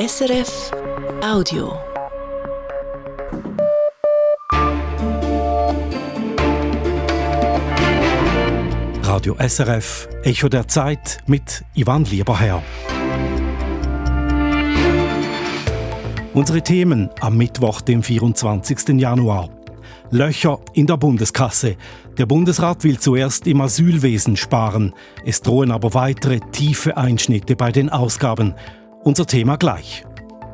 SRF Audio. Radio SRF Echo der Zeit mit Ivan Lieberherr. Unsere Themen am Mittwoch, dem 24. Januar. Löcher in der Bundeskasse. Der Bundesrat will zuerst im Asylwesen sparen. Es drohen aber weitere tiefe Einschnitte bei den Ausgaben. Unser Thema gleich.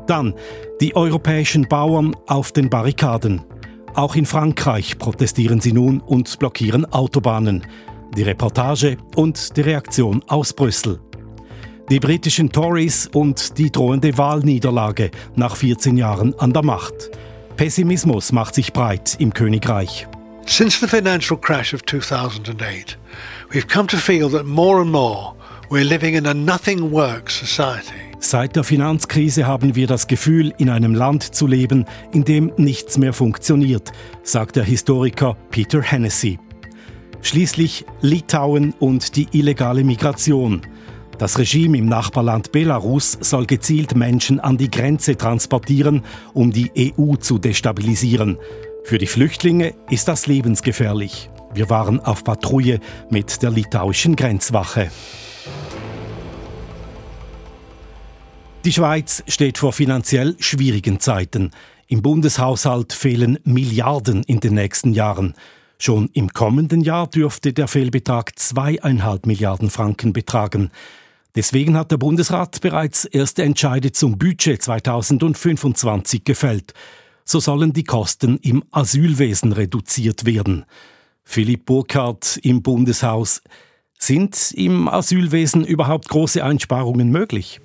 Dann die europäischen Bauern auf den Barrikaden. Auch in Frankreich protestieren sie nun und blockieren Autobahnen. Die Reportage und die Reaktion aus Brüssel. Die britischen Tories und die drohende Wahlniederlage nach 14 Jahren an der Macht. Pessimismus macht sich breit im Königreich. Since the financial crash of 2008, we've come to feel that more and more we're living in a nothing works society. Seit der Finanzkrise haben wir das Gefühl, in einem Land zu leben, in dem nichts mehr funktioniert, sagt der Historiker Peter Hennessy. Schließlich Litauen und die illegale Migration. Das Regime im Nachbarland Belarus soll gezielt Menschen an die Grenze transportieren, um die EU zu destabilisieren. Für die Flüchtlinge ist das lebensgefährlich. Wir waren auf Patrouille mit der litauischen Grenzwache. Die Schweiz steht vor finanziell schwierigen Zeiten. Im Bundeshaushalt fehlen Milliarden in den nächsten Jahren. Schon im kommenden Jahr dürfte der Fehlbetrag zweieinhalb Milliarden Franken betragen. Deswegen hat der Bundesrat bereits erste Entscheide zum Budget 2025 gefällt. So sollen die Kosten im Asylwesen reduziert werden. Philipp Burkhardt im Bundeshaus. Sind im Asylwesen überhaupt große Einsparungen möglich?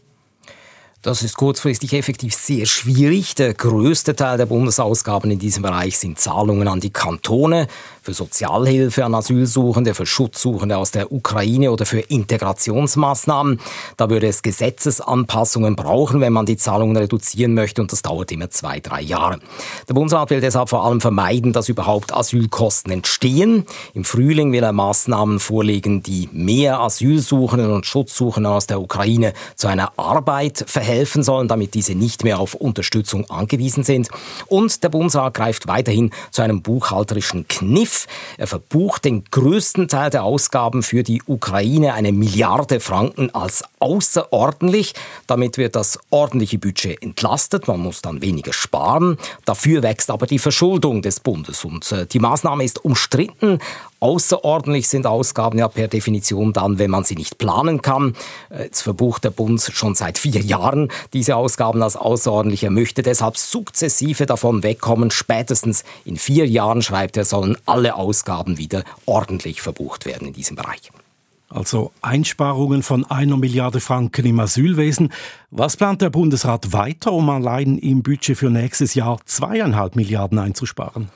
Das ist kurzfristig effektiv sehr schwierig. Der größte Teil der Bundesausgaben in diesem Bereich sind Zahlungen an die Kantone für Sozialhilfe an Asylsuchende, für Schutzsuchende aus der Ukraine oder für Integrationsmaßnahmen. Da würde es Gesetzesanpassungen brauchen, wenn man die Zahlungen reduzieren möchte und das dauert immer zwei, drei Jahre. Der Bundesrat will deshalb vor allem vermeiden, dass überhaupt Asylkosten entstehen. Im Frühling will er Maßnahmen vorlegen, die mehr Asylsuchenden und Schutzsuchenden aus der Ukraine zu einer Arbeit verhelfen sollen, damit diese nicht mehr auf Unterstützung angewiesen sind. Und der Bundesrat greift weiterhin zu einem buchhalterischen Kniff Kniff. Er verbucht den größten Teil der Ausgaben für die Ukraine, eine Milliarde Franken, als außerordentlich. Damit wird das ordentliche Budget entlastet. Man muss dann weniger sparen. Dafür wächst aber die Verschuldung des Bundes. Und äh, die Maßnahme ist umstritten. Außerordentlich sind Ausgaben ja per Definition dann, wenn man sie nicht planen kann. Äh, jetzt verbucht der Bund schon seit vier Jahren diese Ausgaben als außerordentlich. Er möchte deshalb sukzessive davon wegkommen. Spätestens in vier Jahren, schreibt er, sollen alle Ausgaben wieder ordentlich verbucht werden in diesem Bereich. Also Einsparungen von einer Milliarde Franken im Asylwesen. Was plant der Bundesrat weiter, um allein im Budget für nächstes Jahr zweieinhalb Milliarden einzusparen?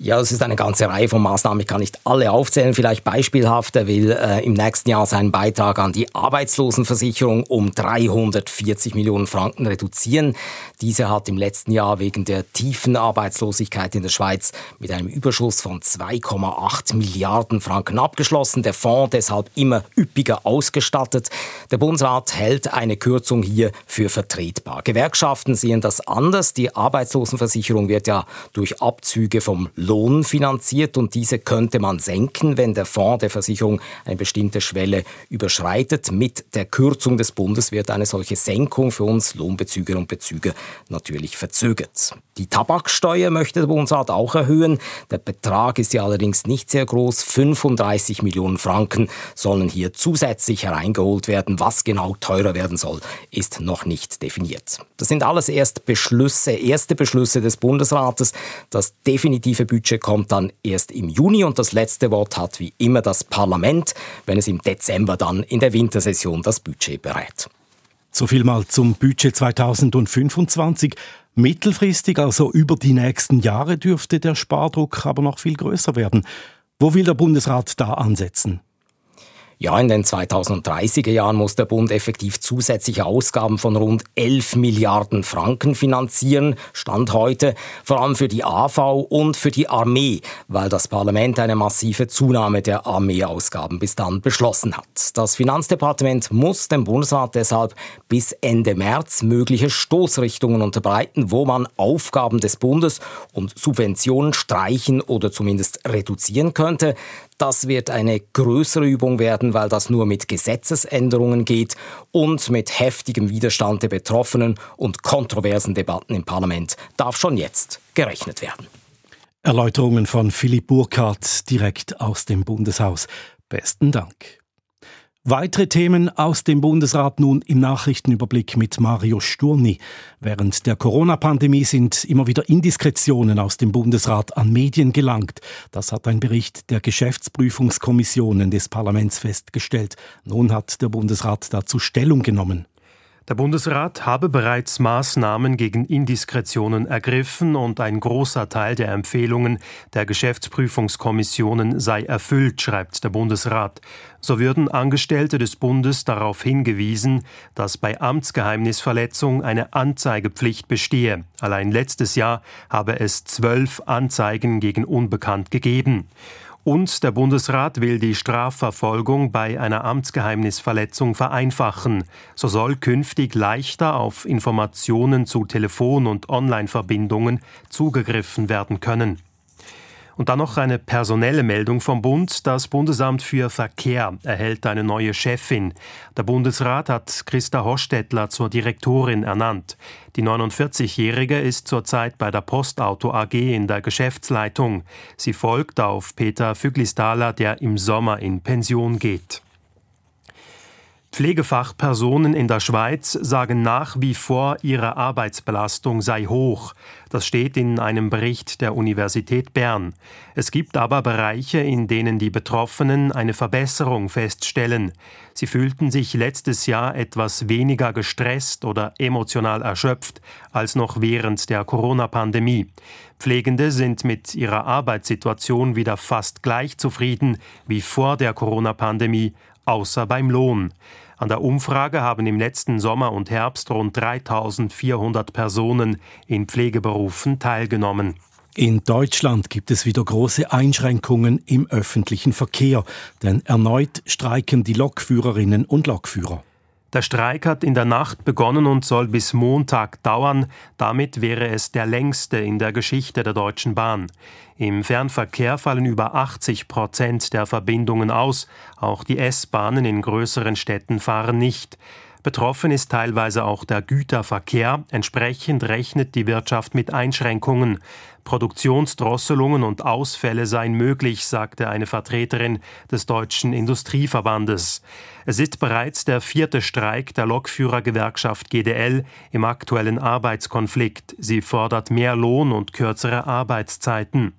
Ja, es ist eine ganze Reihe von Maßnahmen. Ich kann nicht alle aufzählen. Vielleicht beispielhaft. Er will äh, im nächsten Jahr seinen Beitrag an die Arbeitslosenversicherung um 340 Millionen Franken reduzieren. Diese hat im letzten Jahr wegen der tiefen Arbeitslosigkeit in der Schweiz mit einem Überschuss von 2,8 Milliarden Franken abgeschlossen. Der Fonds deshalb immer üppiger ausgestattet. Der Bundesrat hält eine Kürzung hier für vertretbar. Gewerkschaften sehen das anders. Die Arbeitslosenversicherung wird ja durch Abzüge vom Lohn finanziert und diese könnte man senken, wenn der Fonds der Versicherung eine bestimmte Schwelle überschreitet. Mit der Kürzung des Bundes wird eine solche Senkung für uns Lohnbezüger und Bezüger natürlich verzögert. Die Tabaksteuer möchte der Bundesrat auch erhöhen. Der Betrag ist ja allerdings nicht sehr groß. 35 Millionen Franken sollen hier zusätzlich hereingeholt werden. Was genau teurer werden soll, ist noch nicht definiert. Das sind alles erst Beschlüsse, erste Beschlüsse des Bundesrates. Das definitive Budget kommt dann erst im Juni und das letzte Wort hat wie immer das Parlament, wenn es im Dezember dann in der Wintersession das Budget berät. So viel mal zum Budget 2025. Mittelfristig, also über die nächsten Jahre, dürfte der Spardruck aber noch viel größer werden. Wo will der Bundesrat da ansetzen? Ja, in den 2030er Jahren muss der Bund effektiv zusätzliche Ausgaben von rund 11 Milliarden Franken finanzieren, Stand heute, vor allem für die AV und für die Armee, weil das Parlament eine massive Zunahme der Armeeausgaben bis dann beschlossen hat. Das Finanzdepartement muss dem Bundesrat deshalb bis Ende März mögliche Stoßrichtungen unterbreiten, wo man Aufgaben des Bundes und Subventionen streichen oder zumindest reduzieren könnte. Das wird eine größere Übung werden, weil das nur mit Gesetzesänderungen geht und mit heftigem Widerstand der Betroffenen und kontroversen Debatten im Parlament darf schon jetzt gerechnet werden. Erläuterungen von Philipp Burkhardt direkt aus dem Bundeshaus. Besten Dank. Weitere Themen aus dem Bundesrat nun im Nachrichtenüberblick mit Mario Sturni. Während der Corona-Pandemie sind immer wieder Indiskretionen aus dem Bundesrat an Medien gelangt. Das hat ein Bericht der Geschäftsprüfungskommissionen des Parlaments festgestellt. Nun hat der Bundesrat dazu Stellung genommen. Der Bundesrat habe bereits Maßnahmen gegen Indiskretionen ergriffen und ein großer Teil der Empfehlungen der Geschäftsprüfungskommissionen sei erfüllt, schreibt der Bundesrat. So würden Angestellte des Bundes darauf hingewiesen, dass bei Amtsgeheimnisverletzung eine Anzeigepflicht bestehe. Allein letztes Jahr habe es zwölf Anzeigen gegen Unbekannt gegeben. Und der Bundesrat will die Strafverfolgung bei einer Amtsgeheimnisverletzung vereinfachen. So soll künftig leichter auf Informationen zu Telefon- und Online-Verbindungen zugegriffen werden können. Und dann noch eine personelle Meldung vom Bund. Das Bundesamt für Verkehr erhält eine neue Chefin. Der Bundesrat hat Christa Hostettler zur Direktorin ernannt. Die 49-Jährige ist zurzeit bei der Postauto AG in der Geschäftsleitung. Sie folgt auf Peter Füglistaler, der im Sommer in Pension geht. Pflegefachpersonen in der Schweiz sagen nach wie vor, ihre Arbeitsbelastung sei hoch. Das steht in einem Bericht der Universität Bern. Es gibt aber Bereiche, in denen die Betroffenen eine Verbesserung feststellen. Sie fühlten sich letztes Jahr etwas weniger gestresst oder emotional erschöpft als noch während der Corona-Pandemie. Pflegende sind mit ihrer Arbeitssituation wieder fast gleich zufrieden wie vor der Corona-Pandemie, außer beim Lohn. An der Umfrage haben im letzten Sommer und Herbst rund 3400 Personen in Pflegeberufen teilgenommen. In Deutschland gibt es wieder große Einschränkungen im öffentlichen Verkehr, denn erneut streiken die Lokführerinnen und Lokführer. Der Streik hat in der Nacht begonnen und soll bis Montag dauern. Damit wäre es der längste in der Geschichte der Deutschen Bahn. Im Fernverkehr fallen über 80 Prozent der Verbindungen aus. Auch die S-Bahnen in größeren Städten fahren nicht. Betroffen ist teilweise auch der Güterverkehr. Entsprechend rechnet die Wirtschaft mit Einschränkungen. Produktionsdrosselungen und Ausfälle seien möglich, sagte eine Vertreterin des Deutschen Industrieverbandes. Es ist bereits der vierte Streik der Lokführergewerkschaft GDL im aktuellen Arbeitskonflikt. Sie fordert mehr Lohn und kürzere Arbeitszeiten.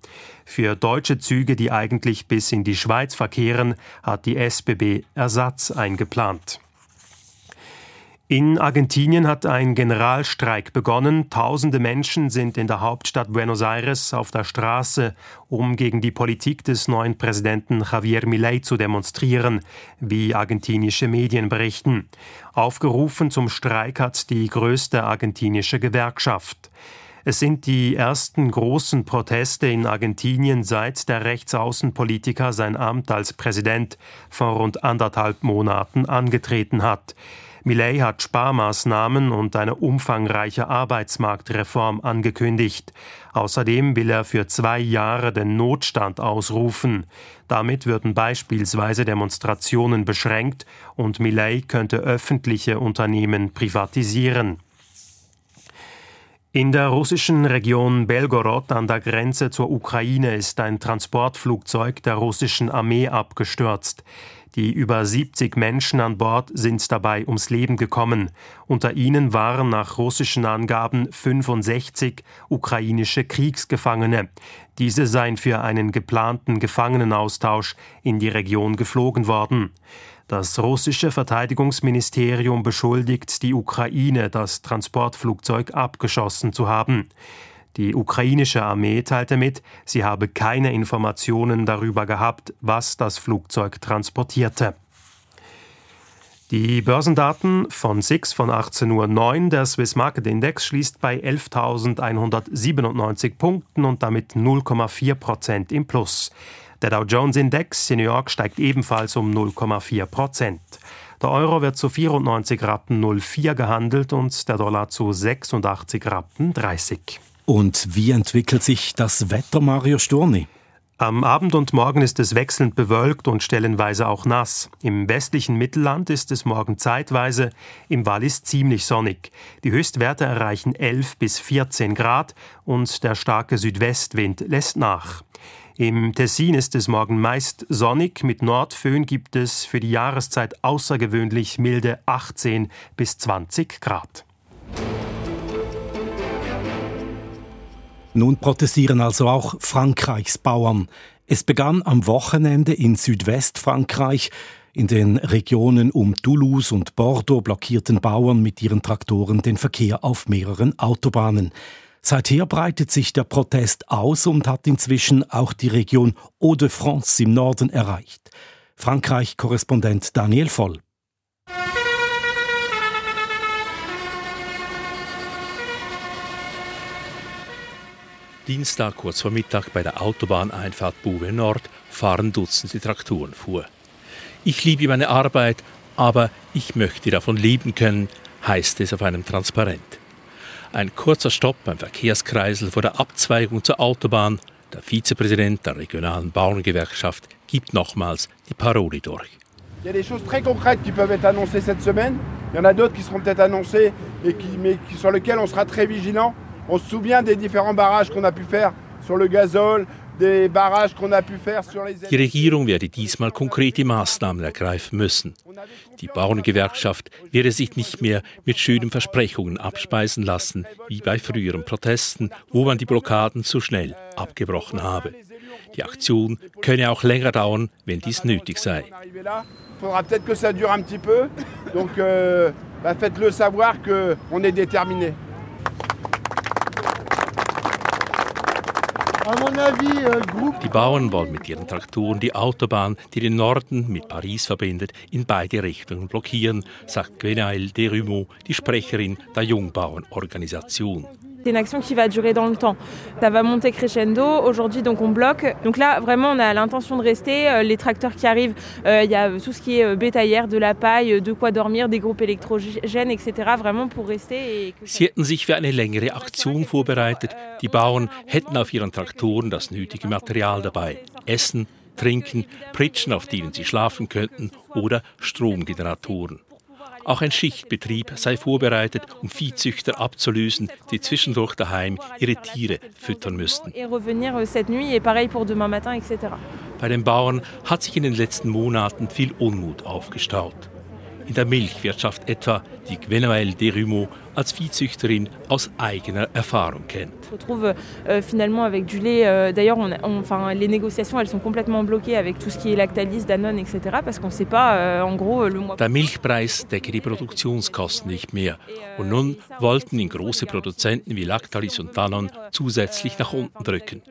Für deutsche Züge, die eigentlich bis in die Schweiz verkehren, hat die SBB Ersatz eingeplant. In Argentinien hat ein Generalstreik begonnen. Tausende Menschen sind in der Hauptstadt Buenos Aires auf der Straße, um gegen die Politik des neuen Präsidenten Javier Milei zu demonstrieren, wie argentinische Medien berichten. Aufgerufen zum Streik hat die größte argentinische Gewerkschaft. Es sind die ersten großen Proteste in Argentinien seit der Rechtsaußenpolitiker sein Amt als Präsident vor rund anderthalb Monaten angetreten hat. Millet hat Sparmaßnahmen und eine umfangreiche Arbeitsmarktreform angekündigt. Außerdem will er für zwei Jahre den Notstand ausrufen. Damit würden beispielsweise Demonstrationen beschränkt und Millet könnte öffentliche Unternehmen privatisieren. In der russischen Region Belgorod an der Grenze zur Ukraine ist ein Transportflugzeug der russischen Armee abgestürzt. Die über 70 Menschen an Bord sind dabei ums Leben gekommen. Unter ihnen waren nach russischen Angaben 65 ukrainische Kriegsgefangene. Diese seien für einen geplanten Gefangenenaustausch in die Region geflogen worden. Das russische Verteidigungsministerium beschuldigt die Ukraine, das Transportflugzeug abgeschossen zu haben. Die ukrainische Armee teilte mit, sie habe keine Informationen darüber gehabt, was das Flugzeug transportierte. Die Börsendaten von SIX von 18.09 Uhr. Der Swiss Market Index schließt bei 11.197 Punkten und damit 0,4 Prozent im Plus. Der Dow Jones Index in New York steigt ebenfalls um 0,4 Prozent. Der Euro wird zu 94 Rappen 04 gehandelt und der Dollar zu 86 Rappen 30. Und wie entwickelt sich das Wetter, Mario Storni? Am Abend und Morgen ist es wechselnd bewölkt und stellenweise auch nass. Im westlichen Mittelland ist es morgen zeitweise, im Wallis ziemlich sonnig. Die Höchstwerte erreichen 11 bis 14 Grad und der starke Südwestwind lässt nach. Im Tessin ist es morgen meist sonnig. Mit Nordföhn gibt es für die Jahreszeit außergewöhnlich milde 18 bis 20 Grad. Nun protestieren also auch Frankreichs Bauern. Es begann am Wochenende in Südwestfrankreich. In den Regionen um Toulouse und Bordeaux blockierten Bauern mit ihren Traktoren den Verkehr auf mehreren Autobahnen. Seither breitet sich der Protest aus und hat inzwischen auch die Region Hauts-de-France im Norden erreicht. Frankreich-Korrespondent Daniel Voll. Dienstag kurz vor Mittag bei der Autobahneinfahrt Buwe Nord fahren Dutzende Traktoren vor. Ich liebe meine Arbeit, aber ich möchte davon leben können, heißt es auf einem Transparent. Ein kurzer Stopp beim Verkehrskreisel vor der Abzweigung zur Autobahn. Der Vizepräsident der regionalen Bauerngewerkschaft gibt nochmals die Parole durch. Il y a des choses très concrètes qui peuvent être annoncées cette semaine. Il y en a d'autres qui seront peut-être annoncées et qui, mais sur lesquelles on sera très vigilant. On se souvient des différents barrages qu'on a pu faire sur le gazole, Die Regierung werde diesmal konkrete Maßnahmen ergreifen müssen. Die Bauerngewerkschaft werde sich nicht mehr mit schönen Versprechungen abspeisen lassen, wie bei früheren Protesten, wo man die Blockaden zu schnell abgebrochen habe. Die Aktion könne auch länger dauern, wenn dies nötig sei. Donc, euh, bah faites-le savoir qu'on est déterminé. Euh, die Bauern wollen mit ihren Traktoren die Autobahn, die den Norden mit Paris verbindet, in beide Richtungen blockieren, sagt Gwenaëlle Derumeau, die Sprecherin der Jungbauernorganisation. C'est une action qui va durer dans le temps. Ça va monter crescendo. Aujourd'hui, donc on bloque. Donc là, vraiment, on a l'intention de rester. Euh, les tracteurs qui arrivent, euh, il y a tout ce qui est euh, bétaillère, de la paille, de quoi dormir, des groupes électrogènes, etc. Vraiment pour rester. Sie hätten sich für eine längere Aktion vorbereitet. Die Bauern hätten auf ihren Traktoren das nötige Material dabei. Essen, Trinken, Pritschen, auf denen sie schlafen könnten oder Stromgeneratoren. Auch ein Schichtbetrieb sei vorbereitet, um Viehzüchter abzulösen, die zwischendurch daheim ihre Tiere füttern müssten. Euh, Bei den Bauern hat sich in den letzten Monaten viel Unmut aufgestaut in der Milchwirtschaft etwa, die Gwenaëlle Derumeau als Viehzüchterin aus eigener Erfahrung kennt. retrouve euh, finalement avec du lait. Euh, D'ailleurs, on, on, enfin, les négociations, elles sont complètement bloquées avec tout ce qui est Lactalis, Danone, etc. Parce qu'on sait pas, euh, en gros, le mois. Der Milchpreis decke die Produktionskosten nicht mehr. Und nun wollten ihn große Produzenten wie Lactalis und Danone zusätzlich nach unten drücken.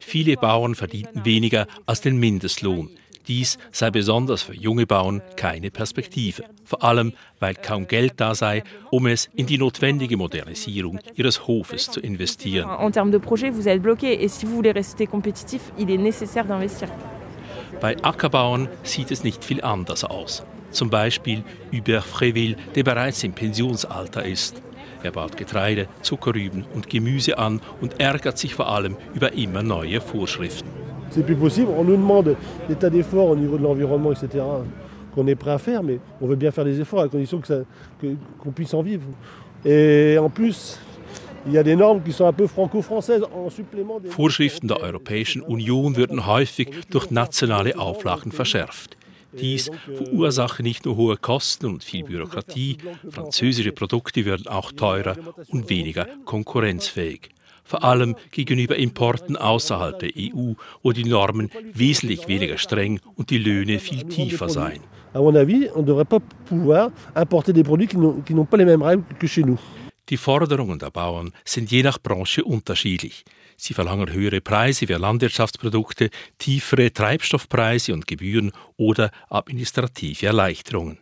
Viele Bauern verdienten weniger als den Mindestlohn. Dies sei besonders für junge Bauern keine Perspektive, vor allem weil kaum Geld da sei, um es in die notwendige Modernisierung ihres Hofes zu investieren. En termes de projet, vous êtes bloqué et si vous voulez rester compétitif, il est nécessaire d'investir. Bei Ackerbauern sieht es nicht viel anders aus. Zum Beispiel Hubert Fréville, der bereits im Pensionsalter ist. Er baut Getreide, Zuckerrüben und Gemüse an und ärgert sich vor allem über immer neue Vorschriften. C'est plus possible. On nous demande des tas d'efforts au niveau de l'environnement, etc., qu'on est prêt à faire, mais on veut bien faire des efforts à condition qu'on que, qu puisse en vivre. Et en plus, Vorschriften der Europäischen Union würden häufig durch nationale Auflagen verschärft. Dies verursache nicht nur hohe Kosten und viel Bürokratie, französische Produkte würden auch teurer und weniger konkurrenzfähig vor allem gegenüber Importen außerhalb der EU, wo die Normen wesentlich weniger streng und die Löhne viel tiefer seien. Die Forderungen der Bauern sind je nach Branche unterschiedlich. Sie verlangen höhere Preise für Landwirtschaftsprodukte, tiefere Treibstoffpreise und Gebühren oder administrative Erleichterungen.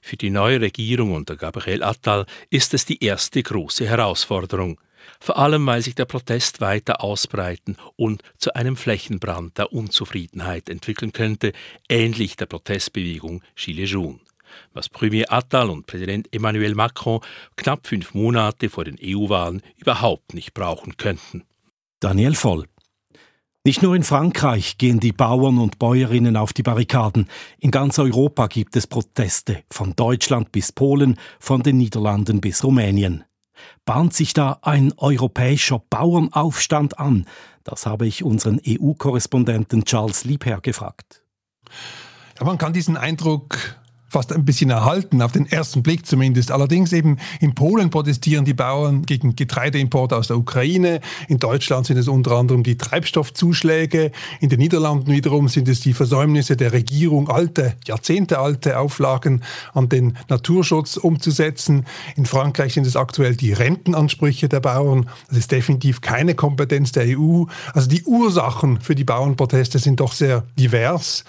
Für die neue Regierung unter Gabriel Attal ist es die erste große Herausforderung. Vor allem, weil sich der Protest weiter ausbreiten und zu einem Flächenbrand der Unzufriedenheit entwickeln könnte, ähnlich der Protestbewegung Gilets jaunes. Was Premier Attal und Präsident Emmanuel Macron knapp fünf Monate vor den EU-Wahlen überhaupt nicht brauchen könnten. Daniel Voll. Nicht nur in Frankreich gehen die Bauern und Bäuerinnen auf die Barrikaden. In ganz Europa gibt es Proteste, von Deutschland bis Polen, von den Niederlanden bis Rumänien. Bahnt sich da ein europäischer Bauernaufstand an? Das habe ich unseren EU-Korrespondenten Charles Liebherr gefragt. Ja, man kann diesen Eindruck fast ein bisschen erhalten, auf den ersten Blick zumindest. Allerdings eben in Polen protestieren die Bauern gegen Getreideimporte aus der Ukraine. In Deutschland sind es unter anderem die Treibstoffzuschläge. In den Niederlanden wiederum sind es die Versäumnisse der Regierung, alte, jahrzehntealte Auflagen an den Naturschutz umzusetzen. In Frankreich sind es aktuell die Rentenansprüche der Bauern. Das ist definitiv keine Kompetenz der EU. Also die Ursachen für die Bauernproteste sind doch sehr divers.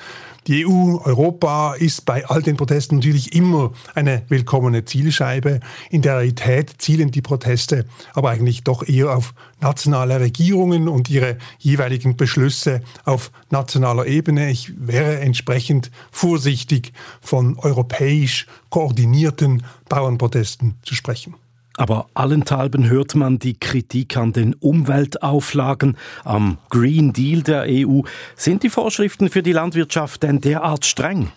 Die EU, Europa ist bei all den Protesten natürlich immer eine willkommene Zielscheibe. In der Realität zielen die Proteste aber eigentlich doch eher auf nationale Regierungen und ihre jeweiligen Beschlüsse auf nationaler Ebene. Ich wäre entsprechend vorsichtig von europäisch koordinierten Bauernprotesten zu sprechen. Aber allenthalben hört man die Kritik an den Umweltauflagen, am Green Deal der EU. Sind die Vorschriften für die Landwirtschaft denn derart streng?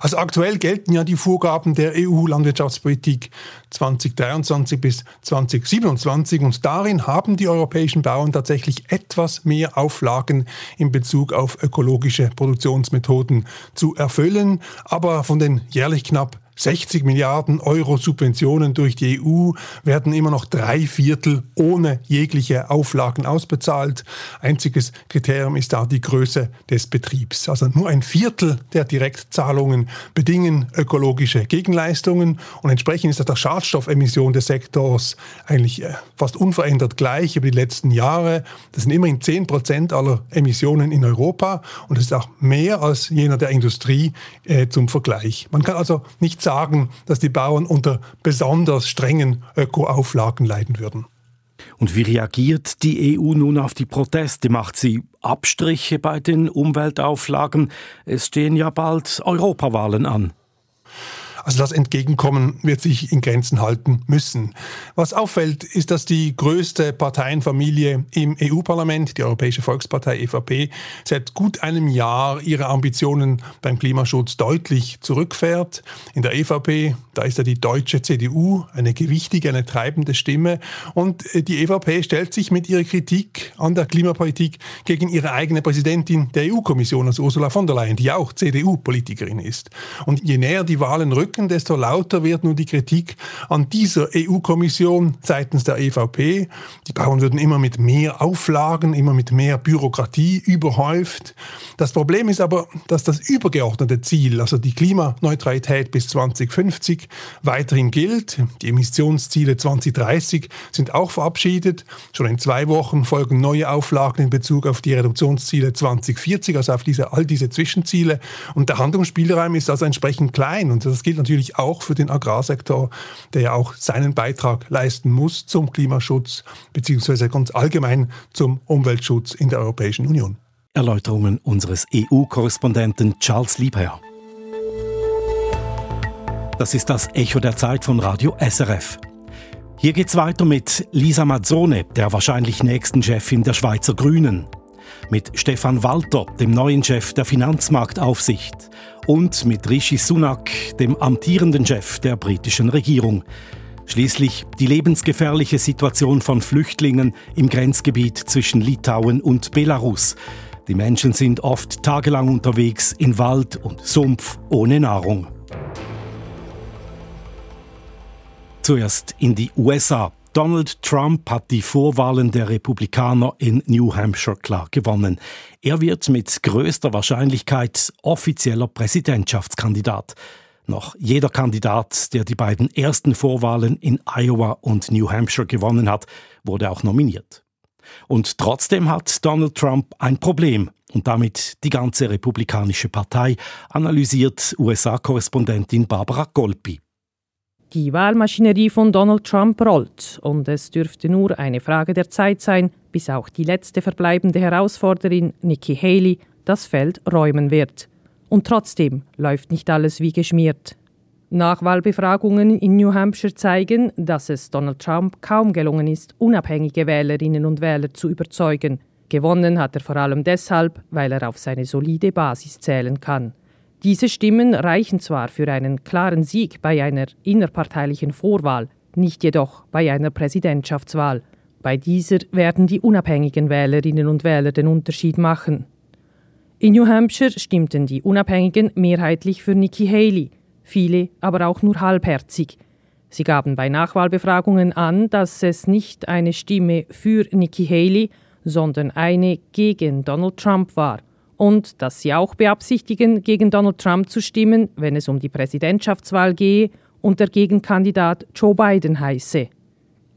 Also aktuell gelten ja die Vorgaben der EU-Landwirtschaftspolitik 2023 bis 2027 und darin haben die europäischen Bauern tatsächlich etwas mehr Auflagen in Bezug auf ökologische Produktionsmethoden zu erfüllen. Aber von den jährlich knapp 60 Milliarden Euro Subventionen durch die EU werden immer noch drei Viertel ohne jegliche Auflagen ausbezahlt. Einziges Kriterium ist da die Größe des Betriebs. Also nur ein Viertel der Direktzahlungen bedingen ökologische Gegenleistungen und entsprechend ist das der Schadstoffemission des Sektors eigentlich äh, fast unverändert gleich über die letzten Jahre. Das sind immerhin 10 Prozent aller Emissionen in Europa und das ist auch mehr als jener der Industrie äh, zum Vergleich. Man kann also nicht sagen, sagen, dass die Bauern unter besonders strengen Ökoauflagen leiden würden. Und wie reagiert die EU nun auf die Proteste? Macht sie Abstriche bei den Umweltauflagen? Es stehen ja bald Europawahlen an. Also das Entgegenkommen wird sich in Grenzen halten müssen. Was auffällt, ist, dass die größte Parteienfamilie im EU-Parlament, die Europäische Volkspartei EVP, seit gut einem Jahr ihre Ambitionen beim Klimaschutz deutlich zurückfährt. In der EVP, da ist ja die deutsche CDU eine gewichtige, eine treibende Stimme. Und äh, die EVP stellt sich mit ihrer Kritik an der Klimapolitik gegen ihre eigene Präsidentin der EU-Kommission, also Ursula von der Leyen, die auch CDU-Politikerin ist. Und je näher die Wahlen rücken, Rücken, desto lauter wird nun die Kritik an dieser EU-Kommission seitens der EVP. Die Bauern würden immer mit mehr Auflagen, immer mit mehr Bürokratie überhäuft. Das Problem ist aber, dass das übergeordnete Ziel, also die Klimaneutralität bis 2050, weiterhin gilt. Die Emissionsziele 2030 sind auch verabschiedet. Schon in zwei Wochen folgen neue Auflagen in Bezug auf die Reduktionsziele 2040, also auf diese, all diese Zwischenziele. Und der Handlungsspielraum ist also entsprechend klein. Und das gilt natürlich auch für den Agrarsektor, der ja auch seinen Beitrag leisten muss zum Klimaschutz beziehungsweise ganz allgemein zum Umweltschutz in der Europäischen Union. Erläuterungen unseres EU-Korrespondenten Charles Liebherr. Das ist das Echo der Zeit von Radio SRF. Hier geht's weiter mit Lisa Mazzone, der wahrscheinlich nächsten Chefin der Schweizer Grünen mit Stefan Walter, dem neuen Chef der Finanzmarktaufsicht, und mit Rishi Sunak, dem amtierenden Chef der britischen Regierung. Schließlich die lebensgefährliche Situation von Flüchtlingen im Grenzgebiet zwischen Litauen und Belarus. Die Menschen sind oft tagelang unterwegs in Wald und Sumpf ohne Nahrung. Zuerst in die USA. Donald Trump hat die Vorwahlen der Republikaner in New Hampshire klar gewonnen. Er wird mit größter Wahrscheinlichkeit offizieller Präsidentschaftskandidat. Noch jeder Kandidat, der die beiden ersten Vorwahlen in Iowa und New Hampshire gewonnen hat, wurde auch nominiert. Und trotzdem hat Donald Trump ein Problem. und damit die ganze republikanische Partei, analysiert USA-Korrespondentin Barbara Golpi. Die Wahlmaschinerie von Donald Trump rollt und es dürfte nur eine Frage der Zeit sein, bis auch die letzte verbleibende Herausforderin Nikki Haley das Feld räumen wird. Und trotzdem läuft nicht alles wie geschmiert. Nachwahlbefragungen in New Hampshire zeigen, dass es Donald Trump kaum gelungen ist, unabhängige Wählerinnen und Wähler zu überzeugen. Gewonnen hat er vor allem deshalb, weil er auf seine solide Basis zählen kann. Diese Stimmen reichen zwar für einen klaren Sieg bei einer innerparteilichen Vorwahl, nicht jedoch bei einer Präsidentschaftswahl. Bei dieser werden die unabhängigen Wählerinnen und Wähler den Unterschied machen. In New Hampshire stimmten die Unabhängigen mehrheitlich für Nikki Haley, viele aber auch nur halbherzig. Sie gaben bei Nachwahlbefragungen an, dass es nicht eine Stimme für Nikki Haley, sondern eine gegen Donald Trump war und dass sie auch beabsichtigen, gegen Donald Trump zu stimmen, wenn es um die Präsidentschaftswahl gehe und der Gegenkandidat Joe Biden heiße.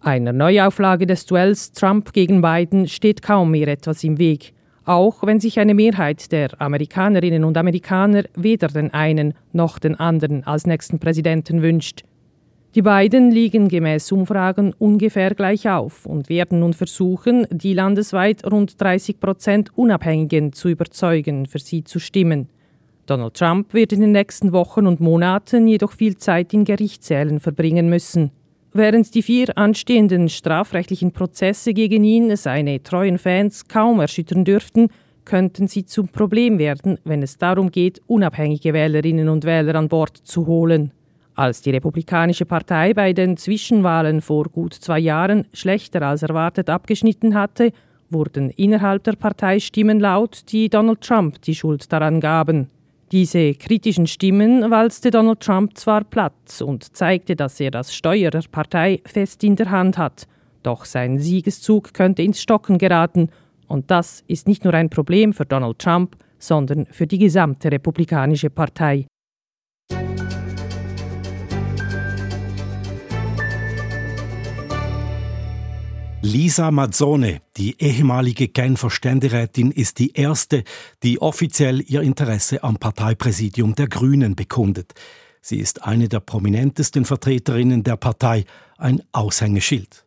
Einer Neuauflage des Duells Trump gegen Biden steht kaum mehr etwas im Weg, auch wenn sich eine Mehrheit der Amerikanerinnen und Amerikaner weder den einen noch den anderen als nächsten Präsidenten wünscht. Die beiden liegen gemäß Umfragen ungefähr gleich auf und werden nun versuchen, die landesweit rund 30 Prozent Unabhängigen zu überzeugen, für sie zu stimmen. Donald Trump wird in den nächsten Wochen und Monaten jedoch viel Zeit in Gerichtssälen verbringen müssen. Während die vier anstehenden strafrechtlichen Prozesse gegen ihn seine treuen Fans kaum erschüttern dürften, könnten sie zum Problem werden, wenn es darum geht, unabhängige Wählerinnen und Wähler an Bord zu holen. Als die Republikanische Partei bei den Zwischenwahlen vor gut zwei Jahren schlechter als erwartet abgeschnitten hatte, wurden innerhalb der Partei Stimmen laut, die Donald Trump die Schuld daran gaben. Diese kritischen Stimmen walzte Donald Trump zwar platt und zeigte, dass er das Steuer der Partei fest in der Hand hat, doch sein Siegeszug könnte ins Stocken geraten, und das ist nicht nur ein Problem für Donald Trump, sondern für die gesamte Republikanische Partei. Lisa Mazzone, die ehemalige Genfer Ständerätin, ist die erste, die offiziell ihr Interesse am Parteipräsidium der Grünen bekundet. Sie ist eine der prominentesten Vertreterinnen der Partei, ein Aushängeschild.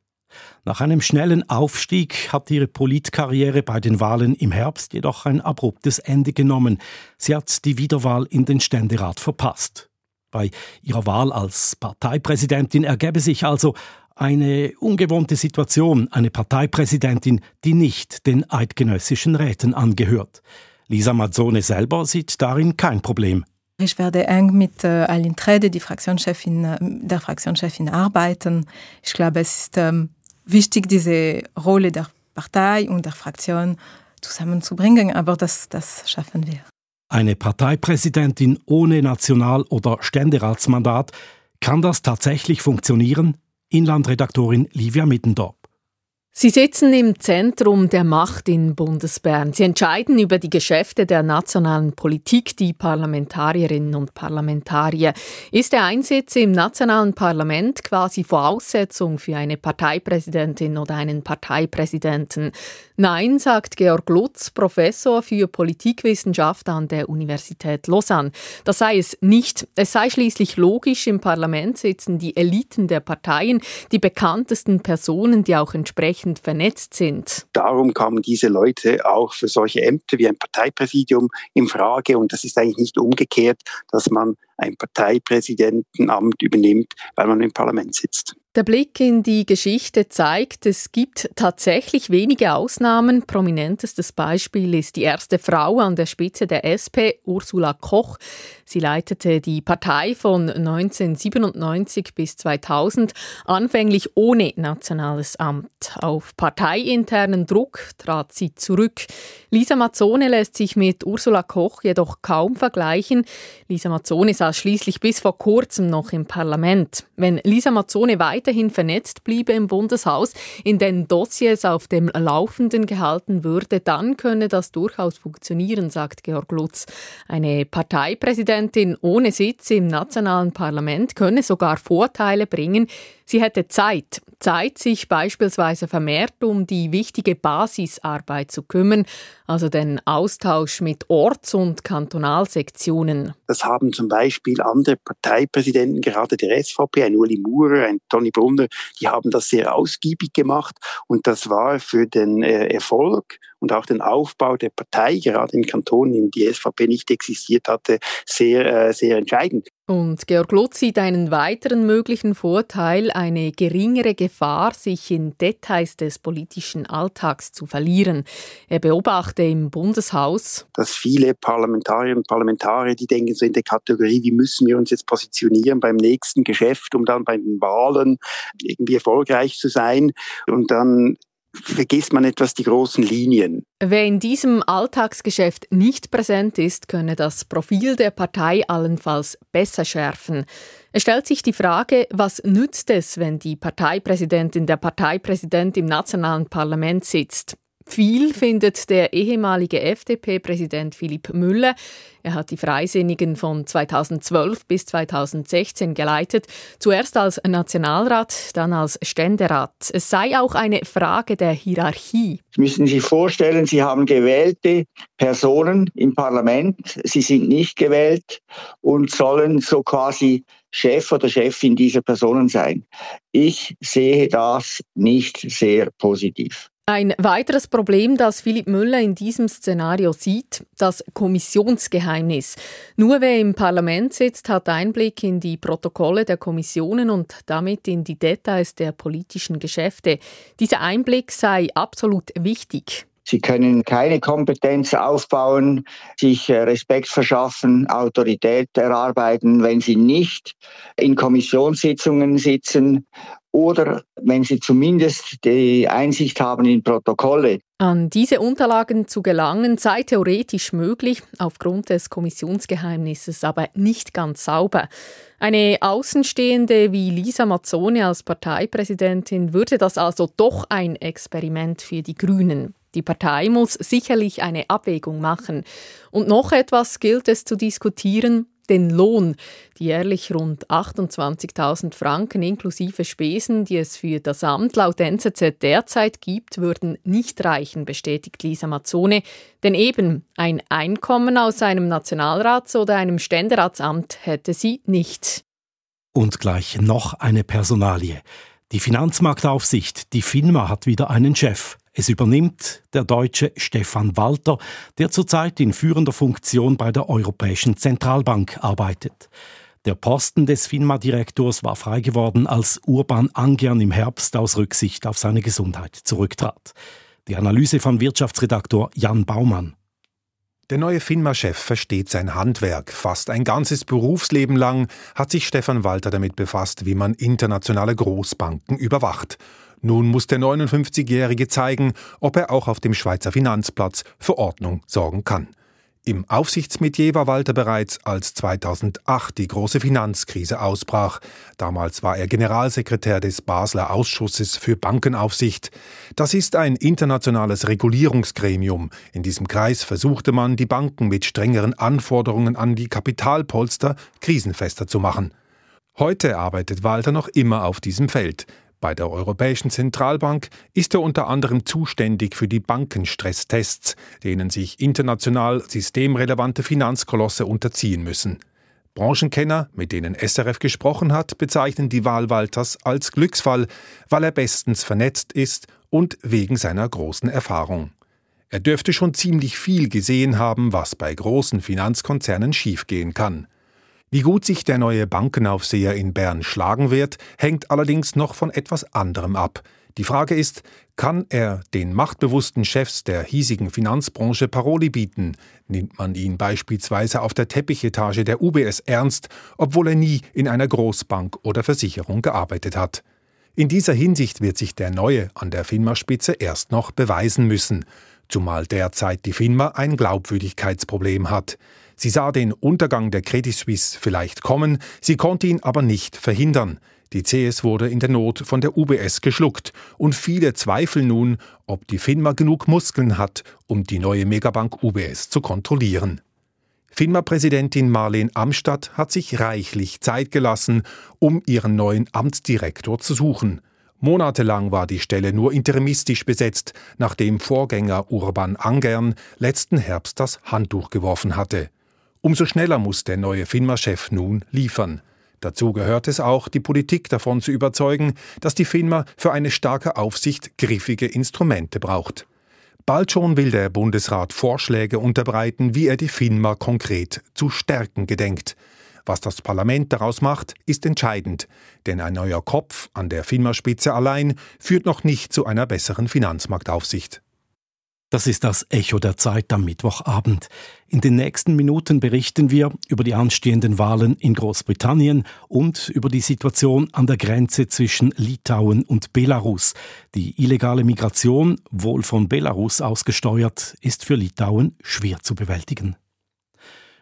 Nach einem schnellen Aufstieg hat ihre Politkarriere bei den Wahlen im Herbst jedoch ein abruptes Ende genommen. Sie hat die Wiederwahl in den Ständerat verpasst. Bei ihrer Wahl als Parteipräsidentin ergäbe sich also eine ungewohnte Situation, eine Parteipräsidentin, die nicht den eidgenössischen Räten angehört. Lisa Mazzone selber sieht darin kein Problem. Ich werde eng mit äh, Aline Trede, die Fraktionschefin, äh, der Fraktionschefin, arbeiten. Ich glaube, es ist ähm, wichtig, diese Rolle der Partei und der Fraktion zusammenzubringen, aber das, das schaffen wir. Eine Parteipräsidentin ohne National- oder Ständeratsmandat, kann das tatsächlich funktionieren? Inlandredaktorin Livia Mittendorf. Sie sitzen im Zentrum der Macht in Bundesbern. Sie entscheiden über die Geschäfte der nationalen Politik, die Parlamentarierinnen und Parlamentarier. Ist der Einsitz im nationalen Parlament quasi Voraussetzung für eine Parteipräsidentin oder einen Parteipräsidenten? Nein, sagt Georg Lutz, Professor für Politikwissenschaft an der Universität Lausanne. Das sei es nicht. Es sei schließlich logisch, im Parlament sitzen die Eliten der Parteien, die bekanntesten Personen, die auch entsprechend vernetzt sind. Darum kamen diese Leute auch für solche Ämter wie ein Parteipräsidium in Frage. Und das ist eigentlich nicht umgekehrt, dass man ein Parteipräsidentenamt übernimmt, weil man im Parlament sitzt. Der Blick in die Geschichte zeigt, es gibt tatsächlich wenige Ausnahmen. Prominentestes Beispiel ist die erste Frau an der Spitze der SP, Ursula Koch. Sie leitete die Partei von 1997 bis 2000, anfänglich ohne nationales Amt. Auf parteiinternen Druck trat sie zurück. Lisa Mazzone lässt sich mit Ursula Koch jedoch kaum vergleichen. Lisa Mazzone saß schließlich bis vor kurzem noch im Parlament. Wenn Lisa Mazzone weiter weiterhin vernetzt bliebe im Bundeshaus, in den Dossiers auf dem Laufenden gehalten würde, dann könne das durchaus funktionieren, sagt Georg Lutz. Eine Parteipräsidentin ohne Sitz im nationalen Parlament könne sogar Vorteile bringen. Sie hätte Zeit, Zeit, sich beispielsweise vermehrt um die wichtige Basisarbeit zu kümmern, also den Austausch mit Orts- und Kantonalsektionen. Das haben zum Beispiel andere Parteipräsidenten, gerade der SVP, ein Uli Maurer, ein Toni Brunner, die haben das sehr ausgiebig gemacht und das war für den äh, Erfolg und auch den Aufbau der Partei, gerade in Kantonen, in die SVP nicht existiert hatte, sehr, äh, sehr entscheidend. Und Georg Lutz sieht einen weiteren möglichen Vorteil, eine geringere Gefahr, sich in Details des politischen Alltags zu verlieren. Er beobachte im Bundeshaus, dass viele Parlamentarierinnen und Parlamentarier, die denken so in der Kategorie, wie müssen wir uns jetzt positionieren beim nächsten Geschäft, um dann bei den Wahlen irgendwie erfolgreich zu sein. Und dann vergisst man etwas die großen Linien. Wer in diesem Alltagsgeschäft nicht präsent ist, könne das Profil der Partei allenfalls besser schärfen. Es stellt sich die Frage, was nützt es, wenn die Parteipräsidentin der Parteipräsident im nationalen Parlament sitzt? Viel findet der ehemalige FDP-Präsident Philipp Müller. Er hat die Freisinnigen von 2012 bis 2016 geleitet, zuerst als Nationalrat, dann als Ständerat. Es sei auch eine Frage der Hierarchie. Sie müssen sich vorstellen, Sie haben gewählte Personen im Parlament, sie sind nicht gewählt und sollen so quasi Chef oder Chefin dieser Personen sein. Ich sehe das nicht sehr positiv. Ein weiteres Problem, das Philipp Müller in diesem Szenario sieht, das Kommissionsgeheimnis. Nur wer im Parlament sitzt, hat Einblick in die Protokolle der Kommissionen und damit in die Details der politischen Geschäfte. Dieser Einblick sei absolut wichtig. Sie können keine Kompetenz aufbauen, sich Respekt verschaffen, Autorität erarbeiten, wenn Sie nicht in Kommissionssitzungen sitzen oder wenn Sie zumindest die Einsicht haben in Protokolle. An diese Unterlagen zu gelangen sei theoretisch möglich, aufgrund des Kommissionsgeheimnisses aber nicht ganz sauber. Eine Außenstehende wie Lisa Mazzone als Parteipräsidentin würde das also doch ein Experiment für die Grünen. Die Partei muss sicherlich eine Abwägung machen. Und noch etwas gilt es zu diskutieren, den Lohn. Die jährlich rund 28.000 Franken inklusive Spesen, die es für das Amt laut NZZ derzeit gibt, würden nicht reichen, bestätigt Lisa Mazzone. Denn eben ein Einkommen aus einem Nationalrats- oder einem Ständeratsamt hätte sie nicht. Und gleich noch eine Personalie. Die Finanzmarktaufsicht, die FINMA, hat wieder einen Chef. Es übernimmt der Deutsche Stefan Walter, der zurzeit in führender Funktion bei der Europäischen Zentralbank arbeitet. Der Posten des FINMA-Direktors war frei geworden, als Urban Angern im Herbst aus Rücksicht auf seine Gesundheit zurücktrat. Die Analyse von Wirtschaftsredaktor Jan Baumann. Der neue FINMA-Chef versteht sein Handwerk. Fast ein ganzes Berufsleben lang hat sich Stefan Walter damit befasst, wie man internationale Großbanken überwacht. Nun muss der 59-Jährige zeigen, ob er auch auf dem Schweizer Finanzplatz für Ordnung sorgen kann. Im Aufsichtsmetier war Walter bereits, als 2008 die große Finanzkrise ausbrach. Damals war er Generalsekretär des Basler Ausschusses für Bankenaufsicht. Das ist ein internationales Regulierungsgremium. In diesem Kreis versuchte man, die Banken mit strengeren Anforderungen an die Kapitalpolster krisenfester zu machen. Heute arbeitet Walter noch immer auf diesem Feld. Bei der Europäischen Zentralbank ist er unter anderem zuständig für die Bankenstresstests, denen sich international systemrelevante Finanzkolosse unterziehen müssen. Branchenkenner, mit denen SRF gesprochen hat, bezeichnen die Wahl Walters als Glücksfall, weil er bestens vernetzt ist und wegen seiner großen Erfahrung. Er dürfte schon ziemlich viel gesehen haben, was bei großen Finanzkonzernen schiefgehen kann. Wie gut sich der neue Bankenaufseher in Bern schlagen wird, hängt allerdings noch von etwas anderem ab. Die Frage ist, kann er den machtbewussten Chefs der hiesigen Finanzbranche Paroli bieten? Nimmt man ihn beispielsweise auf der Teppichetage der UBS ernst, obwohl er nie in einer Großbank oder Versicherung gearbeitet hat? In dieser Hinsicht wird sich der Neue an der FINMA-Spitze erst noch beweisen müssen, zumal derzeit die FINMA ein Glaubwürdigkeitsproblem hat. Sie sah den Untergang der Credit Suisse vielleicht kommen, sie konnte ihn aber nicht verhindern. Die CS wurde in der Not von der UBS geschluckt und viele zweifeln nun, ob die FINMA genug Muskeln hat, um die neue Megabank UBS zu kontrollieren. FINMA-Präsidentin Marlene Amstadt hat sich reichlich Zeit gelassen, um ihren neuen Amtsdirektor zu suchen. Monatelang war die Stelle nur interimistisch besetzt, nachdem Vorgänger Urban Angern letzten Herbst das Handtuch geworfen hatte. Umso schneller muss der neue FINMA-Chef nun liefern. Dazu gehört es auch, die Politik davon zu überzeugen, dass die FINMA für eine starke Aufsicht griffige Instrumente braucht. Bald schon will der Bundesrat Vorschläge unterbreiten, wie er die FINMA konkret zu stärken gedenkt. Was das Parlament daraus macht, ist entscheidend, denn ein neuer Kopf an der FINMA-Spitze allein führt noch nicht zu einer besseren Finanzmarktaufsicht. Das ist das Echo der Zeit am Mittwochabend. In den nächsten Minuten berichten wir über die anstehenden Wahlen in Großbritannien und über die Situation an der Grenze zwischen Litauen und Belarus. Die illegale Migration, wohl von Belarus ausgesteuert, ist für Litauen schwer zu bewältigen.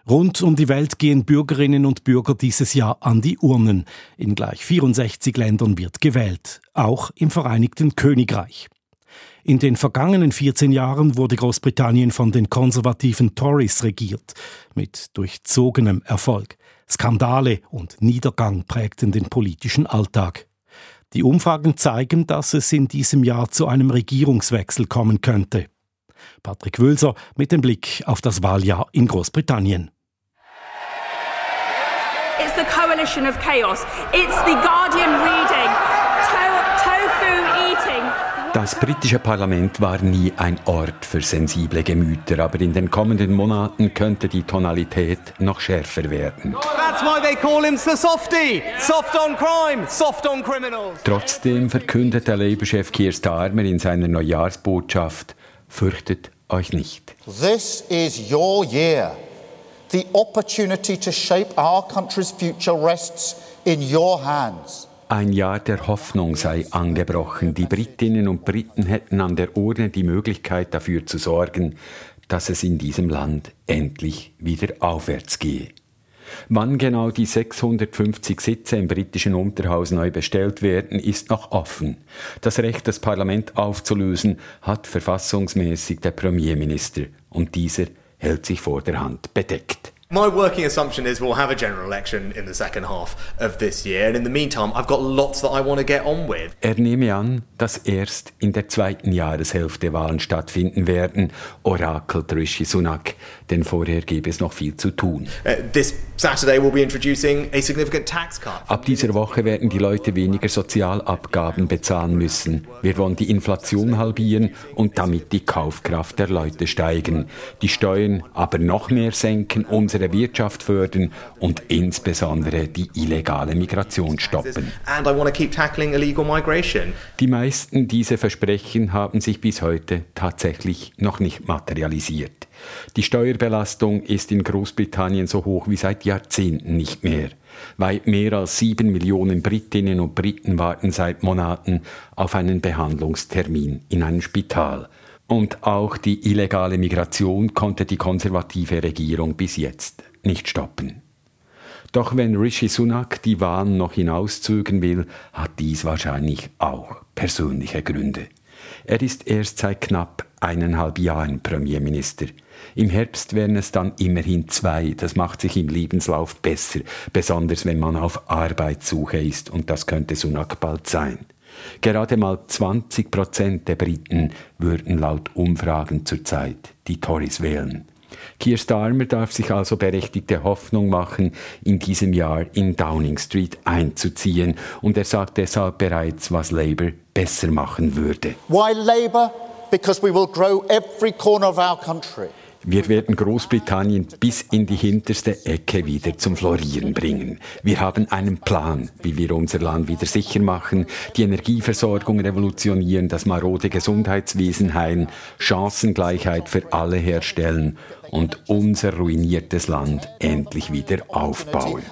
Rund um die Welt gehen Bürgerinnen und Bürger dieses Jahr an die Urnen. In gleich 64 Ländern wird gewählt, auch im Vereinigten Königreich. In den vergangenen 14 Jahren wurde Großbritannien von den konservativen Tories regiert, mit durchzogenem Erfolg. Skandale und Niedergang prägten den politischen Alltag. Die Umfragen zeigen, dass es in diesem Jahr zu einem Regierungswechsel kommen könnte. Patrick Wülser mit dem Blick auf das Wahljahr in Großbritannien. It's the coalition of chaos. It's the Guardian reading. Das britische Parlament war nie ein Ort für sensible Gemüter, aber in den kommenden Monaten könnte die Tonalität noch schärfer werden. Trotzdem verkündet der Labour-Chef Keir Starmer in seiner Neujahrsbotschaft: Fürchtet euch nicht. This is your year. The opportunity to shape our country's future rests in your hands. Ein Jahr der Hoffnung sei angebrochen. Die Britinnen und Briten hätten an der Urne die Möglichkeit dafür zu sorgen, dass es in diesem Land endlich wieder aufwärts gehe. Wann genau die 650 Sitze im britischen Unterhaus neu bestellt werden, ist noch offen. Das Recht, das Parlament aufzulösen, hat verfassungsmäßig der Premierminister und dieser hält sich vor der Hand bedeckt. My working assumption is we'll have a general election in the second half of this year, and in the meantime, I've got lots that I want to get on with. Er nehme an, dass erst in der zweiten Jahreshälfte Wahlen stattfinden werden, orakelt Rishi Sunak, denn vorher gäbe es noch viel zu tun. Uh, this Saturday we'll be introducing a significant tax cut. Ab dieser Woche werden die Leute weniger Sozialabgaben bezahlen müssen. Wir wollen die Inflation halbieren und damit die Kaufkraft der Leute steigen. Die Steuern aber noch mehr senken, unsere Wirtschaft fördern und insbesondere die illegale Migration stoppen. Die meisten dieser Versprechen haben sich bis heute tatsächlich noch nicht materialisiert. Die Steuerbelastung ist in Großbritannien so hoch wie seit Jahrzehnten nicht mehr. Weit mehr als sieben Millionen Britinnen und Briten warten seit Monaten auf einen Behandlungstermin in einem Spital. Und auch die illegale Migration konnte die konservative Regierung bis jetzt nicht stoppen. Doch wenn Rishi Sunak die Wahlen noch hinauszögern will, hat dies wahrscheinlich auch persönliche Gründe. Er ist erst seit knapp eineinhalb Jahren Premierminister. Im Herbst wären es dann immerhin zwei. Das macht sich im Lebenslauf besser, besonders wenn man auf Arbeitssuche ist, und das könnte Sunak bald sein. Gerade mal 20 Prozent der Briten würden laut Umfragen zurzeit die Tories wählen. Keir Starmer darf sich also berechtigte Hoffnung machen, in diesem Jahr in Downing Street einzuziehen, und er sagt deshalb bereits, was Labour besser machen würde. Why Labour? Because we will grow every corner of our country. Wir werden Großbritannien bis in die hinterste Ecke wieder zum Florieren bringen. Wir haben einen Plan, wie wir unser Land wieder sicher machen, die Energieversorgung revolutionieren, das marode Gesundheitswesen heilen, Chancengleichheit für alle herstellen und unser ruiniertes Land endlich wieder aufbauen.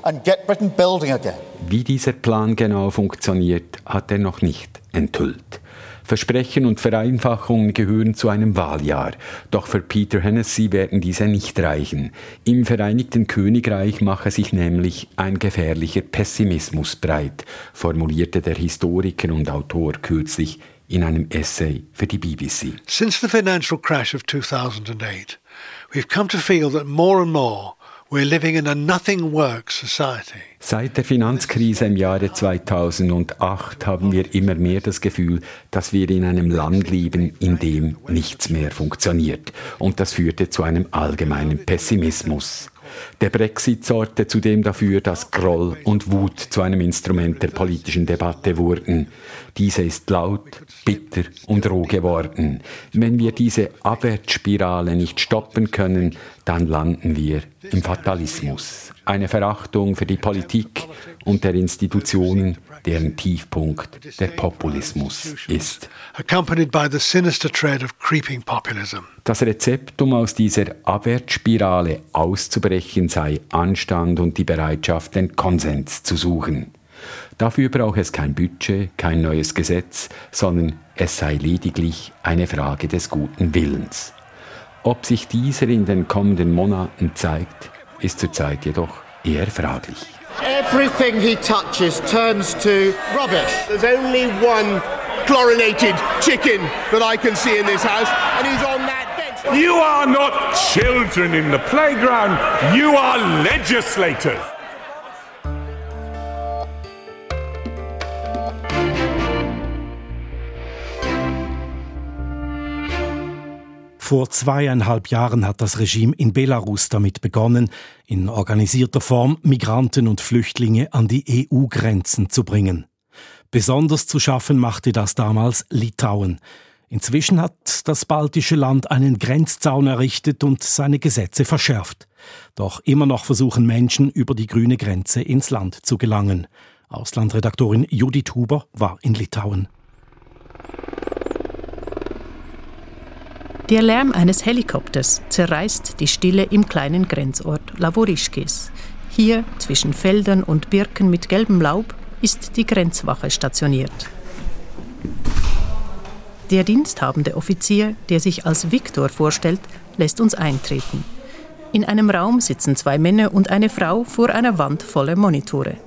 Wie dieser Plan genau funktioniert, hat er noch nicht enthüllt. Versprechen und Vereinfachungen gehören zu einem Wahljahr. Doch für Peter Hennessy werden diese nicht reichen. Im Vereinigten Königreich mache sich nämlich ein gefährlicher Pessimismus breit, formulierte der Historiker und Autor kürzlich in einem Essay für die BBC. Since the financial crash of 2008, we've come to feel that more and more we're living in a nothing works society. Seit der Finanzkrise im Jahre 2008 haben wir immer mehr das Gefühl, dass wir in einem Land leben, in dem nichts mehr funktioniert. Und das führte zu einem allgemeinen Pessimismus. Der Brexit sorgte zudem dafür, dass Groll und Wut zu einem Instrument der politischen Debatte wurden. Diese ist laut, bitter und roh geworden. Wenn wir diese Abwärtsspirale nicht stoppen können, dann landen wir im Fatalismus. Eine Verachtung für die Politik und der Institutionen, deren Tiefpunkt der Populismus ist. Das Rezept, um aus dieser Abwärtsspirale auszubrechen, sei Anstand und die Bereitschaft, den Konsens zu suchen. Dafür braucht es kein Budget, kein neues Gesetz, sondern es sei lediglich eine Frage des guten Willens. Ob sich dieser in den kommenden Monaten zeigt, ist zurzeit jedoch eher fraglich. Everything he touches turns to rubbish. There's only one chlorinated chicken that I can see in this house, and he's on that bench. You are not children in the playground, you are legislators. Vor zweieinhalb Jahren hat das Regime in Belarus damit begonnen, in organisierter Form Migranten und Flüchtlinge an die EU-Grenzen zu bringen. Besonders zu schaffen machte das damals Litauen. Inzwischen hat das baltische Land einen Grenzzaun errichtet und seine Gesetze verschärft. Doch immer noch versuchen Menschen über die grüne Grenze ins Land zu gelangen. Auslandredaktorin Judith Huber war in Litauen. Der Lärm eines Helikopters zerreißt die Stille im kleinen Grenzort Lavorischkis. Hier, zwischen Feldern und Birken mit gelbem Laub, ist die Grenzwache stationiert. Der diensthabende Offizier, der sich als Viktor vorstellt, lässt uns eintreten. In einem Raum sitzen zwei Männer und eine Frau vor einer Wand voller Monitore.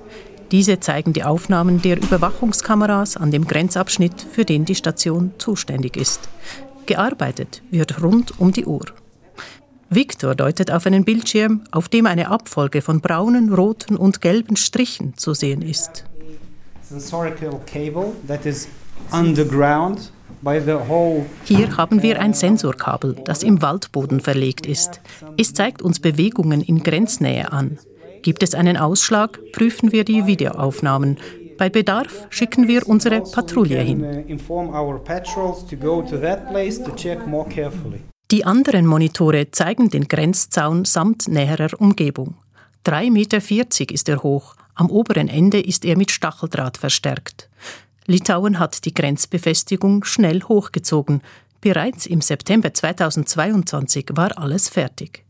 Diese zeigen die Aufnahmen der Überwachungskameras an dem Grenzabschnitt, für den die Station zuständig ist. Gearbeitet wird rund um die Uhr. Victor deutet auf einen Bildschirm, auf dem eine Abfolge von braunen, roten und gelben Strichen zu sehen ist. Hier haben wir ein Sensorkabel, das im Waldboden verlegt ist. Es zeigt uns Bewegungen in Grenznähe an. Gibt es einen Ausschlag, prüfen wir die Videoaufnahmen. Bei Bedarf schicken wir unsere Patrouille hin. Die anderen Monitore zeigen den Grenzzaun samt näherer Umgebung. 3,40 Meter ist er hoch, am oberen Ende ist er mit Stacheldraht verstärkt. Litauen hat die Grenzbefestigung schnell hochgezogen. Bereits im September 2022 war alles fertig.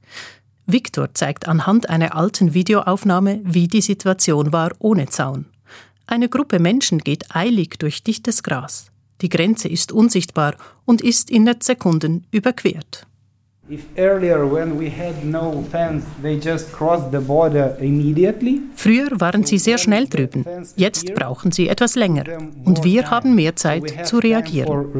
Viktor zeigt anhand einer alten Videoaufnahme, wie die Situation war ohne Zaun. Eine Gruppe Menschen geht eilig durch dichtes Gras. Die Grenze ist unsichtbar und ist in Sekunden überquert. Früher waren sie sehr schnell drüben. Jetzt brauchen sie etwas länger. Und wir haben mehr Zeit zu reagieren.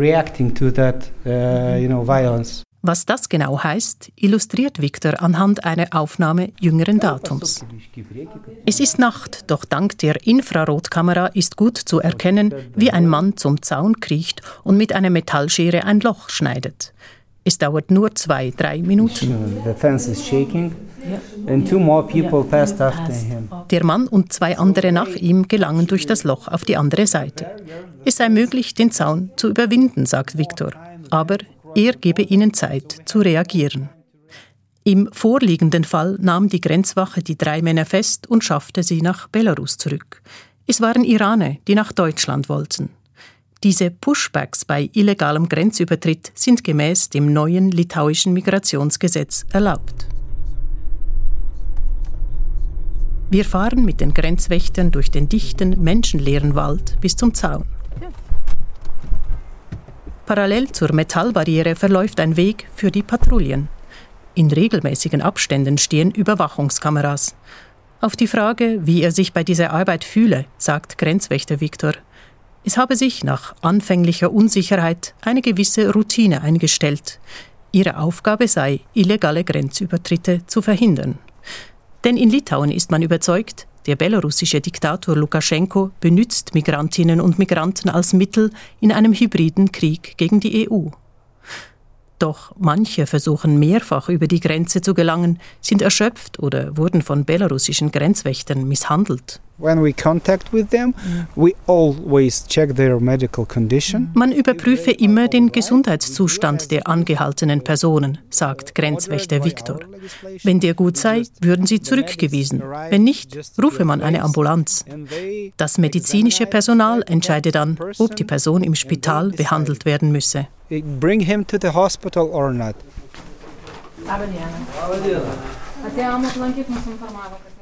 Was das genau heißt, illustriert Victor anhand einer Aufnahme jüngeren Datums. Es ist Nacht, doch dank der Infrarotkamera ist gut zu erkennen, wie ein Mann zum Zaun kriecht und mit einer Metallschere ein Loch schneidet. Es dauert nur zwei, drei Minuten. Der Mann und zwei andere nach ihm gelangen durch das Loch auf die andere Seite. Es sei möglich, den Zaun zu überwinden, sagt Victor. Aber er gebe ihnen Zeit zu reagieren. Im vorliegenden Fall nahm die Grenzwache die drei Männer fest und schaffte sie nach Belarus zurück. Es waren Iraner, die nach Deutschland wollten. Diese Pushbacks bei illegalem Grenzübertritt sind gemäß dem neuen litauischen Migrationsgesetz erlaubt. Wir fahren mit den Grenzwächtern durch den dichten, menschenleeren Wald bis zum Zaun. Parallel zur Metallbarriere verläuft ein Weg für die Patrouillen. In regelmäßigen Abständen stehen Überwachungskameras. Auf die Frage, wie er sich bei dieser Arbeit fühle, sagt Grenzwächter Viktor, es habe sich nach anfänglicher Unsicherheit eine gewisse Routine eingestellt. Ihre Aufgabe sei, illegale Grenzübertritte zu verhindern. Denn in Litauen ist man überzeugt, der belarussische Diktator Lukaschenko benützt Migrantinnen und Migranten als Mittel in einem hybriden Krieg gegen die EU. Doch manche versuchen mehrfach über die Grenze zu gelangen, sind erschöpft oder wurden von belarussischen Grenzwächtern misshandelt. Man überprüfe immer den Gesundheitszustand der angehaltenen Personen, sagt Grenzwächter Viktor. Wenn der gut sei, würden sie zurückgewiesen. Wenn nicht, rufe man eine Ambulanz. Das medizinische Personal entscheide dann, ob die Person im Spital behandelt werden müsse bring him to the hospital or not.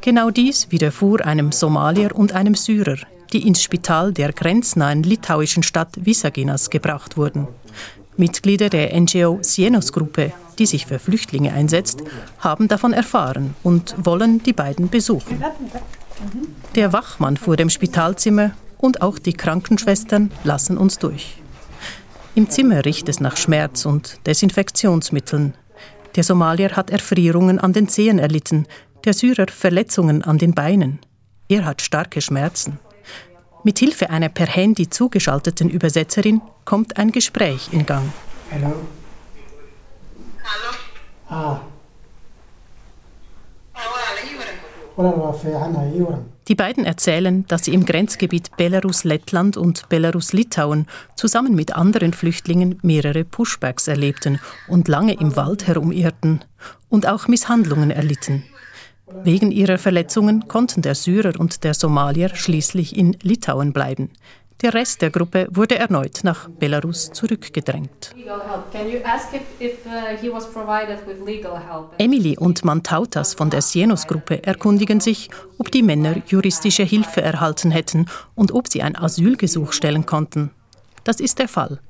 Genau dies widerfuhr einem Somalier und einem Syrer, die ins Spital der grenznahen litauischen Stadt Visaginas gebracht wurden. Mitglieder der NGO Sienos-Gruppe, die sich für Flüchtlinge einsetzt, haben davon erfahren und wollen die beiden besuchen. Der Wachmann vor dem Spitalzimmer und auch die Krankenschwestern lassen uns durch. Im Zimmer riecht es nach Schmerz und Desinfektionsmitteln. Der Somalier hat Erfrierungen an den Zehen erlitten, der Syrer Verletzungen an den Beinen. Er hat starke Schmerzen. Mit Hilfe einer per Handy zugeschalteten Übersetzerin kommt ein Gespräch in Gang. Hallo. Hallo. Ah. Die beiden erzählen, dass sie im Grenzgebiet Belarus-Lettland und Belarus-Litauen zusammen mit anderen Flüchtlingen mehrere Pushbacks erlebten und lange im Wald herumirrten und auch Misshandlungen erlitten. Wegen ihrer Verletzungen konnten der Syrer und der Somalier schließlich in Litauen bleiben. Der Rest der Gruppe wurde erneut nach Belarus zurückgedrängt. Uh, Emily und Mantautas von der Sienos-Gruppe erkundigen sich, ob die Männer juristische Hilfe erhalten hätten und ob sie ein Asylgesuch stellen konnten. Das ist der Fall.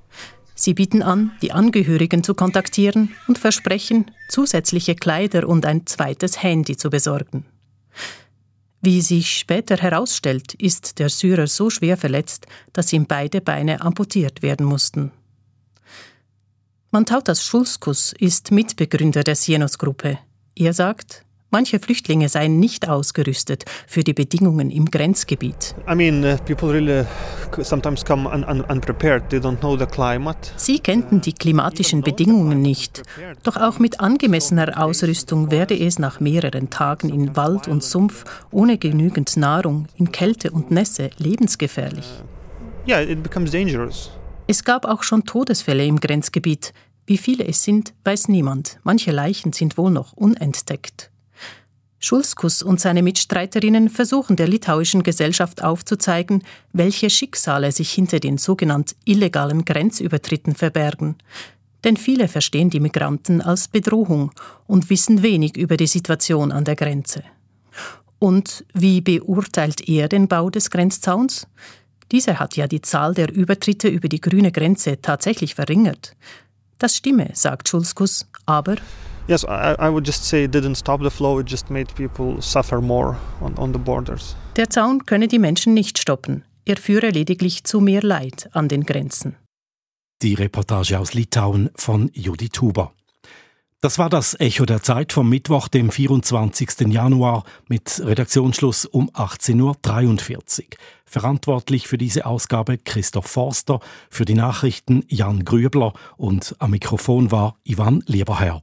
Sie bieten an, die Angehörigen zu kontaktieren und versprechen, zusätzliche Kleider und ein zweites Handy zu besorgen. Wie sich später herausstellt, ist der Syrer so schwer verletzt, dass ihm beide Beine amputiert werden mussten. Mantautas Schulskus ist Mitbegründer der Sienos-Gruppe. Er sagt, Manche Flüchtlinge seien nicht ausgerüstet für die Bedingungen im Grenzgebiet. I mean, uh, people really sometimes come un un unprepared. They don't know the climate. Sie kennten die klimatischen Bedingungen nicht. Doch auch mit angemessener Ausrüstung werde es nach mehreren Tagen in Wald und Sumpf ohne genügend Nahrung, in Kälte und Nässe lebensgefährlich. Yeah, it becomes dangerous. Es gab auch schon Todesfälle im Grenzgebiet. Wie viele es sind, weiß niemand. Manche Leichen sind wohl noch unentdeckt. Schulskus und seine Mitstreiterinnen versuchen der litauischen Gesellschaft aufzuzeigen, welche Schicksale sich hinter den sogenannten illegalen Grenzübertritten verbergen. Denn viele verstehen die Migranten als Bedrohung und wissen wenig über die Situation an der Grenze. Und wie beurteilt er den Bau des Grenzzauns? Dieser hat ja die Zahl der Übertritte über die grüne Grenze tatsächlich verringert. Das stimme, sagt Schulskus, aber Yes, I, I would just say it didn't stop the flow, it just made people suffer more on, on the borders. Der Zaun könne die Menschen nicht stoppen. Er führe lediglich zu mehr Leid an den Grenzen. Die Reportage aus Litauen von Judith Huber. Das war das Echo der Zeit vom Mittwoch, dem 24. Januar mit Redaktionsschluss um 18.43 Uhr. Verantwortlich für diese Ausgabe Christoph Forster, für die Nachrichten Jan Grübler und am Mikrofon war Ivan Lieberherr.